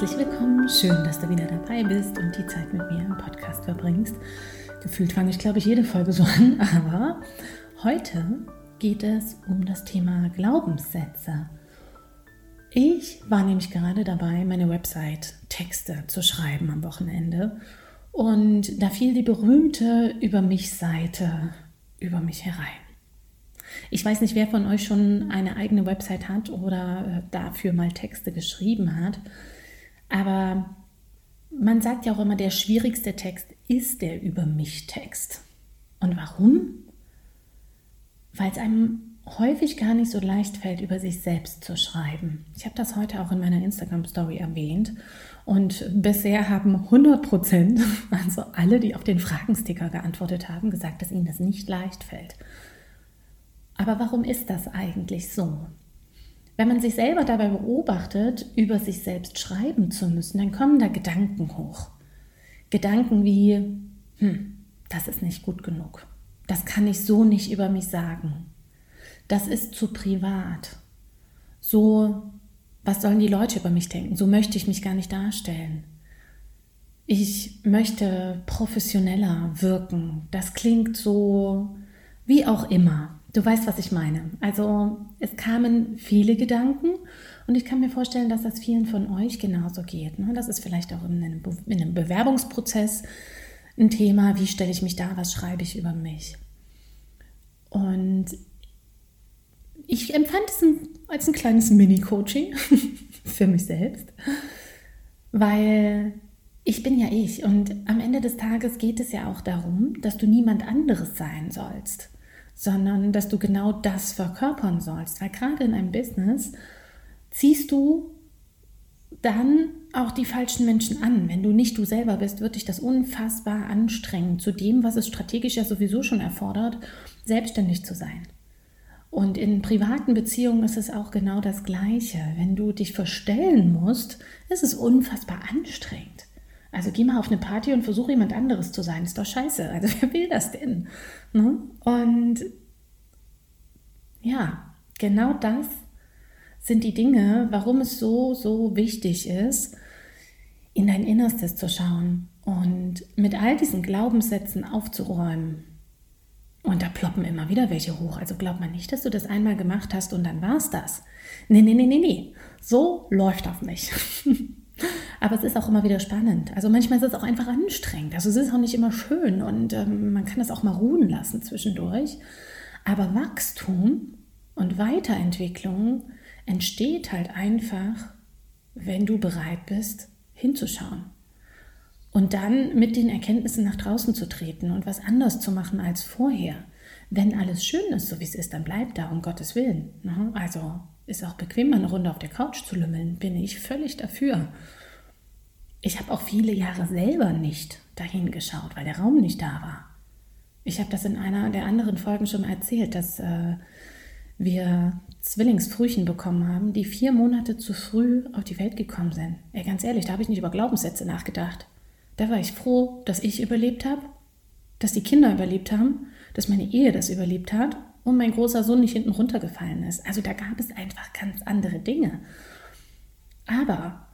herzlich willkommen. Schön, dass du wieder dabei bist und die Zeit mit mir im Podcast verbringst. Gefühlt fange ich, glaube ich, jede Folge so an, aber heute geht es um das Thema Glaubenssätze. Ich war nämlich gerade dabei, meine Website Texte zu schreiben am Wochenende und da fiel die berühmte Über mich Seite über mich herein. Ich weiß nicht, wer von euch schon eine eigene Website hat oder äh, dafür mal Texte geschrieben hat, aber man sagt ja auch immer, der schwierigste Text ist der Über mich Text. Und warum? Weil es einem häufig gar nicht so leicht fällt, über sich selbst zu schreiben. Ich habe das heute auch in meiner Instagram-Story erwähnt. Und bisher haben 100 Prozent, also alle, die auf den Fragensticker geantwortet haben, gesagt, dass ihnen das nicht leicht fällt. Aber warum ist das eigentlich so? Wenn man sich selber dabei beobachtet, über sich selbst schreiben zu müssen, dann kommen da Gedanken hoch. Gedanken wie, hm, das ist nicht gut genug. Das kann ich so nicht über mich sagen. Das ist zu privat. So, was sollen die Leute über mich denken? So möchte ich mich gar nicht darstellen. Ich möchte professioneller wirken. Das klingt so, wie auch immer. Du weißt, was ich meine. Also es kamen viele Gedanken und ich kann mir vorstellen, dass das vielen von euch genauso geht. Ne? Das ist vielleicht auch in einem, Be in einem Bewerbungsprozess ein Thema, wie stelle ich mich da, was schreibe ich über mich. Und ich empfand es als ein kleines Mini-Coaching für mich selbst, weil ich bin ja ich und am Ende des Tages geht es ja auch darum, dass du niemand anderes sein sollst sondern dass du genau das verkörpern sollst. Weil gerade in einem Business ziehst du dann auch die falschen Menschen an. Wenn du nicht du selber bist, wird dich das unfassbar anstrengen, zu dem, was es strategisch ja sowieso schon erfordert, selbstständig zu sein. Und in privaten Beziehungen ist es auch genau das Gleiche. Wenn du dich verstellen musst, ist es unfassbar anstrengend. Also geh mal auf eine Party und versuch jemand anderes zu sein. Ist doch scheiße. Also wer will das denn? Ne? Und ja, genau das sind die Dinge, warum es so, so wichtig ist, in dein Innerstes zu schauen und mit all diesen Glaubenssätzen aufzuräumen. Und da ploppen immer wieder welche hoch. Also glaub mal nicht, dass du das einmal gemacht hast und dann war es das. Nee, nee, nee, nee, nee. So läuft das nicht. Aber es ist auch immer wieder spannend. Also manchmal ist es auch einfach anstrengend. Also es ist auch nicht immer schön und ähm, man kann das auch mal ruhen lassen zwischendurch. Aber Wachstum und Weiterentwicklung entsteht halt einfach, wenn du bereit bist, hinzuschauen. Und dann mit den Erkenntnissen nach draußen zu treten und was anders zu machen als vorher. Wenn alles schön ist, so wie es ist, dann bleib da, um Gottes Willen. Ne? Also ist auch bequem, eine Runde auf der Couch zu lümmeln, bin ich völlig dafür. Ich habe auch viele Jahre selber nicht dahin geschaut, weil der Raum nicht da war. Ich habe das in einer der anderen Folgen schon erzählt, dass äh, wir Zwillingsfrühchen bekommen haben, die vier Monate zu früh auf die Welt gekommen sind. Ey, ganz ehrlich, da habe ich nicht über Glaubenssätze nachgedacht. Da war ich froh, dass ich überlebt habe, dass die Kinder überlebt haben, dass meine Ehe das überlebt hat und mein großer Sohn nicht hinten runtergefallen ist. Also da gab es einfach ganz andere Dinge. Aber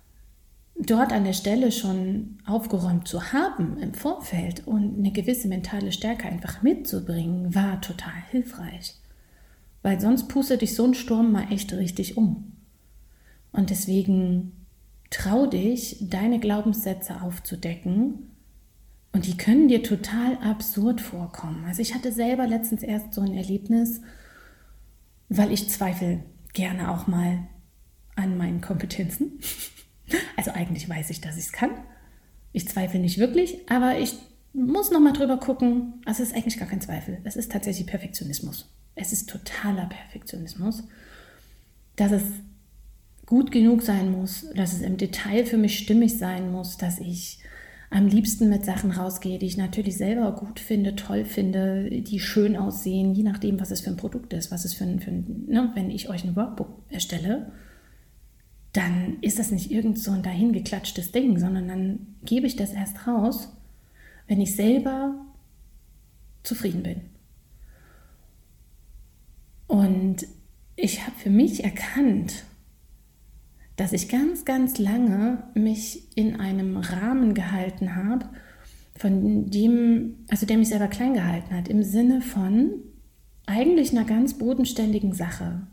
dort an der Stelle schon aufgeräumt zu haben im Vorfeld und eine gewisse mentale Stärke einfach mitzubringen, war total hilfreich. Weil sonst pustet dich so ein Sturm mal echt richtig um. Und deswegen trau dich, deine Glaubenssätze aufzudecken. Und die können dir total absurd vorkommen. Also ich hatte selber letztens erst so ein Erlebnis, weil ich zweifle gerne auch mal an meinen Kompetenzen. Also eigentlich weiß ich, dass ich es kann. Ich zweifle nicht wirklich, aber ich muss noch mal drüber gucken. Also es ist eigentlich gar kein Zweifel. Es ist tatsächlich Perfektionismus. Es ist totaler Perfektionismus, dass es gut genug sein muss, dass es im Detail für mich stimmig sein muss, dass ich am liebsten mit Sachen rausgehe, die ich natürlich selber gut finde, toll finde, die schön aussehen, je nachdem, was es für ein Produkt ist, was es für ein, für ein ne, wenn ich euch ein Workbook erstelle, dann ist das nicht irgend so ein dahingeklatschtes Ding, sondern dann gebe ich das erst raus, wenn ich selber zufrieden bin. Und ich habe für mich erkannt, dass ich ganz, ganz lange mich in einem Rahmen gehalten habe, von dem, also der mich selber klein gehalten hat, im Sinne von eigentlich einer ganz bodenständigen Sache,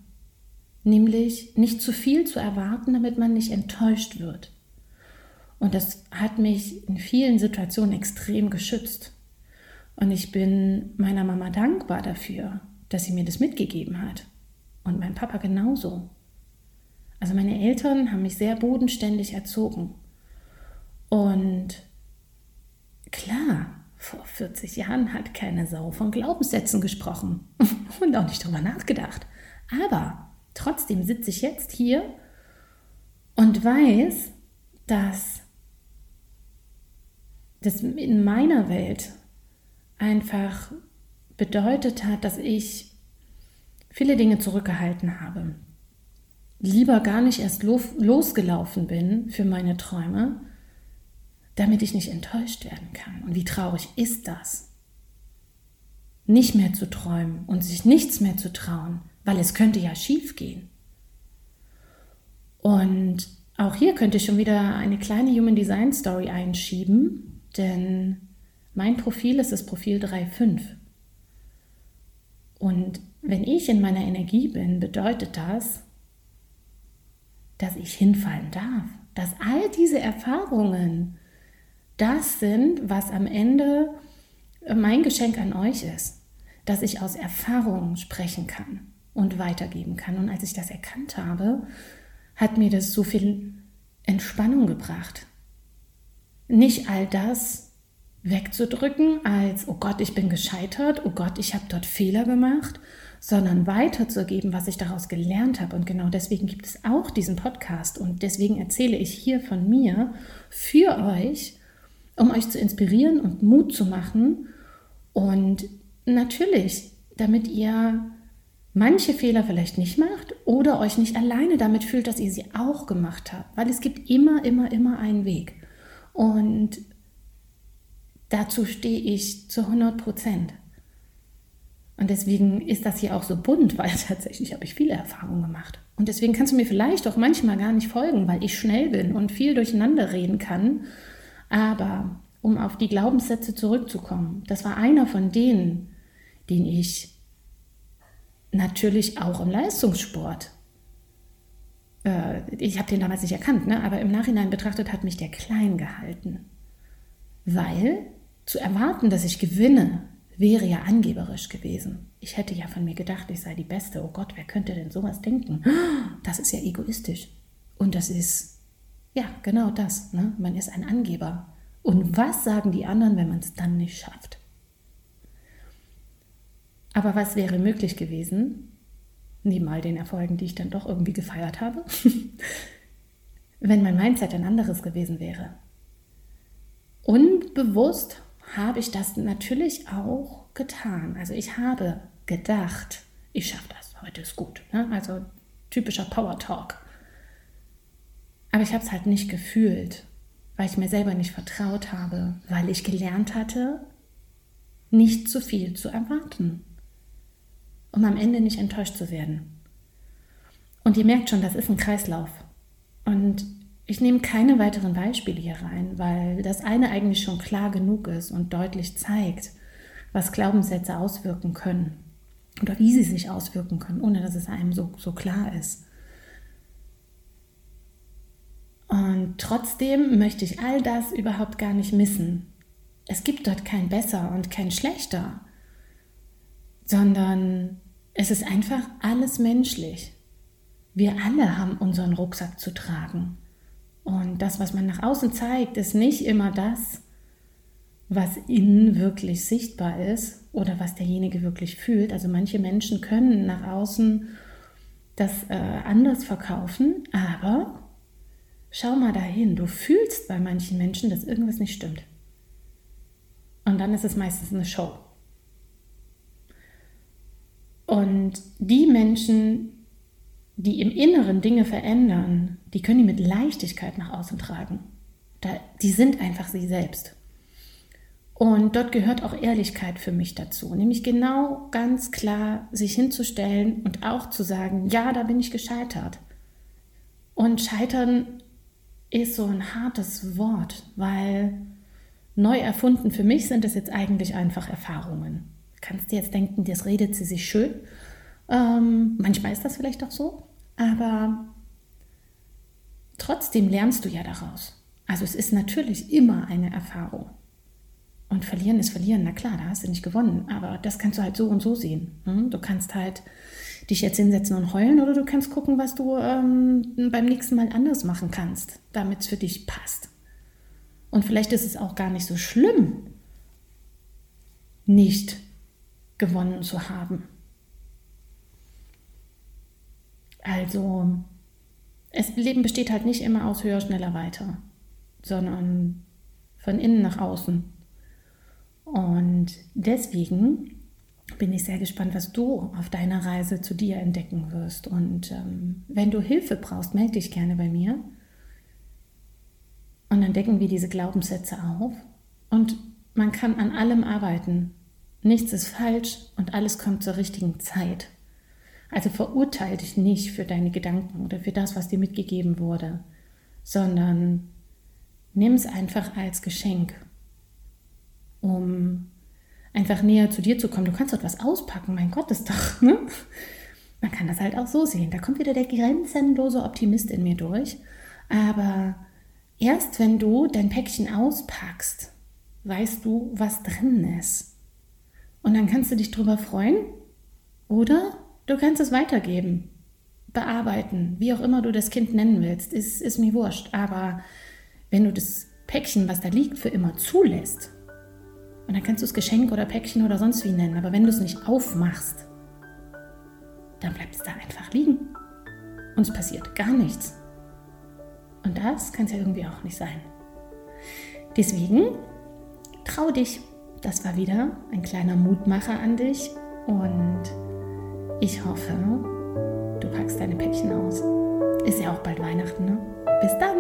nämlich nicht zu viel zu erwarten, damit man nicht enttäuscht wird. Und das hat mich in vielen Situationen extrem geschützt. Und ich bin meiner Mama dankbar dafür, dass sie mir das mitgegeben hat. Und mein Papa genauso. Also meine Eltern haben mich sehr bodenständig erzogen. Und klar, vor 40 Jahren hat keine Sau von Glaubenssätzen gesprochen und auch nicht darüber nachgedacht. Aber trotzdem sitze ich jetzt hier und weiß, dass das in meiner Welt einfach bedeutet hat, dass ich viele Dinge zurückgehalten habe. Lieber gar nicht erst losgelaufen bin für meine Träume, damit ich nicht enttäuscht werden kann. Und wie traurig ist das? Nicht mehr zu träumen und sich nichts mehr zu trauen, weil es könnte ja schief gehen. Und auch hier könnte ich schon wieder eine kleine Human Design Story einschieben, denn mein Profil ist das Profil 3.5. Und wenn ich in meiner Energie bin, bedeutet das, dass ich hinfallen darf, dass all diese Erfahrungen das sind, was am Ende mein Geschenk an euch ist, dass ich aus Erfahrungen sprechen kann und weitergeben kann. Und als ich das erkannt habe, hat mir das so viel Entspannung gebracht. Nicht all das wegzudrücken als, oh Gott, ich bin gescheitert, oh Gott, ich habe dort Fehler gemacht, sondern weiterzugeben, was ich daraus gelernt habe. Und genau deswegen gibt es auch diesen Podcast und deswegen erzähle ich hier von mir für euch, um euch zu inspirieren und Mut zu machen und natürlich, damit ihr manche Fehler vielleicht nicht macht oder euch nicht alleine damit fühlt, dass ihr sie auch gemacht habt, weil es gibt immer, immer, immer einen Weg. Und dazu stehe ich zu 100 Prozent. Und deswegen ist das hier auch so bunt, weil tatsächlich habe ich viele Erfahrungen gemacht. Und deswegen kannst du mir vielleicht auch manchmal gar nicht folgen, weil ich schnell bin und viel durcheinander reden kann. Aber um auf die Glaubenssätze zurückzukommen, das war einer von denen, den ich natürlich auch im Leistungssport, äh, ich habe den damals nicht erkannt, ne? aber im Nachhinein betrachtet hat mich der klein gehalten. Weil zu erwarten, dass ich gewinne, wäre ja angeberisch gewesen. Ich hätte ja von mir gedacht, ich sei die Beste. Oh Gott, wer könnte denn sowas denken? Das ist ja egoistisch. Und das ist, ja, genau das. Ne? Man ist ein Angeber. Und was sagen die anderen, wenn man es dann nicht schafft? Aber was wäre möglich gewesen, neben all den Erfolgen, die ich dann doch irgendwie gefeiert habe, wenn mein Mindset ein anderes gewesen wäre? Unbewusst habe ich das natürlich auch getan. Also ich habe gedacht, ich schaffe das, heute ist gut. Ne? Also typischer Power Talk. Aber ich habe es halt nicht gefühlt, weil ich mir selber nicht vertraut habe, weil ich gelernt hatte, nicht zu viel zu erwarten, um am Ende nicht enttäuscht zu werden. Und ihr merkt schon, das ist ein Kreislauf. Und ich nehme keine weiteren Beispiele hier rein, weil das eine eigentlich schon klar genug ist und deutlich zeigt, was Glaubenssätze auswirken können oder wie sie sich auswirken können, ohne dass es einem so, so klar ist. Und trotzdem möchte ich all das überhaupt gar nicht missen. Es gibt dort kein besser und kein schlechter, sondern es ist einfach alles menschlich. Wir alle haben unseren Rucksack zu tragen. Und das, was man nach außen zeigt, ist nicht immer das, was innen wirklich sichtbar ist oder was derjenige wirklich fühlt. Also manche Menschen können nach außen das äh, anders verkaufen, aber schau mal dahin, du fühlst bei manchen Menschen, dass irgendwas nicht stimmt. Und dann ist es meistens eine Show. Und die Menschen, die im Inneren Dinge verändern, die können die mit Leichtigkeit nach außen tragen. Da, die sind einfach sie selbst. Und dort gehört auch Ehrlichkeit für mich dazu, nämlich genau ganz klar sich hinzustellen und auch zu sagen, ja, da bin ich gescheitert. Und Scheitern ist so ein hartes Wort, weil neu erfunden für mich sind es jetzt eigentlich einfach Erfahrungen. Kannst du jetzt denken, das redet sie sich schön. Ähm, manchmal ist das vielleicht auch so, aber trotzdem lernst du ja daraus. Also es ist natürlich immer eine Erfahrung. Und verlieren ist verlieren, na klar, da hast du nicht gewonnen, aber das kannst du halt so und so sehen. Hm? Du kannst halt dich jetzt hinsetzen und heulen oder du kannst gucken, was du ähm, beim nächsten Mal anders machen kannst, damit es für dich passt. Und vielleicht ist es auch gar nicht so schlimm, nicht gewonnen zu haben. Also, das Leben besteht halt nicht immer aus höher, schneller, weiter, sondern von innen nach außen. Und deswegen bin ich sehr gespannt, was du auf deiner Reise zu dir entdecken wirst. Und ähm, wenn du Hilfe brauchst, melde dich gerne bei mir. Und dann decken wir diese Glaubenssätze auf. Und man kann an allem arbeiten. Nichts ist falsch und alles kommt zur richtigen Zeit. Also verurteile dich nicht für deine Gedanken oder für das, was dir mitgegeben wurde, sondern nimm es einfach als Geschenk, um einfach näher zu dir zu kommen. Du kannst etwas auspacken, mein Gott, ist doch, ne? Man kann das halt auch so sehen. Da kommt wieder der grenzenlose Optimist in mir durch. Aber erst wenn du dein Päckchen auspackst, weißt du, was drin ist. Und dann kannst du dich drüber freuen oder du kannst es weitergeben, bearbeiten, wie auch immer du das Kind nennen willst, ist, ist mir wurscht. Aber wenn du das Päckchen, was da liegt, für immer zulässt, und dann kannst du es Geschenk oder Päckchen oder sonst wie nennen. Aber wenn du es nicht aufmachst, dann bleibt es da einfach liegen. Und es passiert gar nichts. Und das kann es ja irgendwie auch nicht sein. Deswegen trau dich. Das war wieder ein kleiner Mutmacher an dich. Und ich hoffe, du packst deine Päckchen aus. Ist ja auch bald Weihnachten, ne? Bis dann!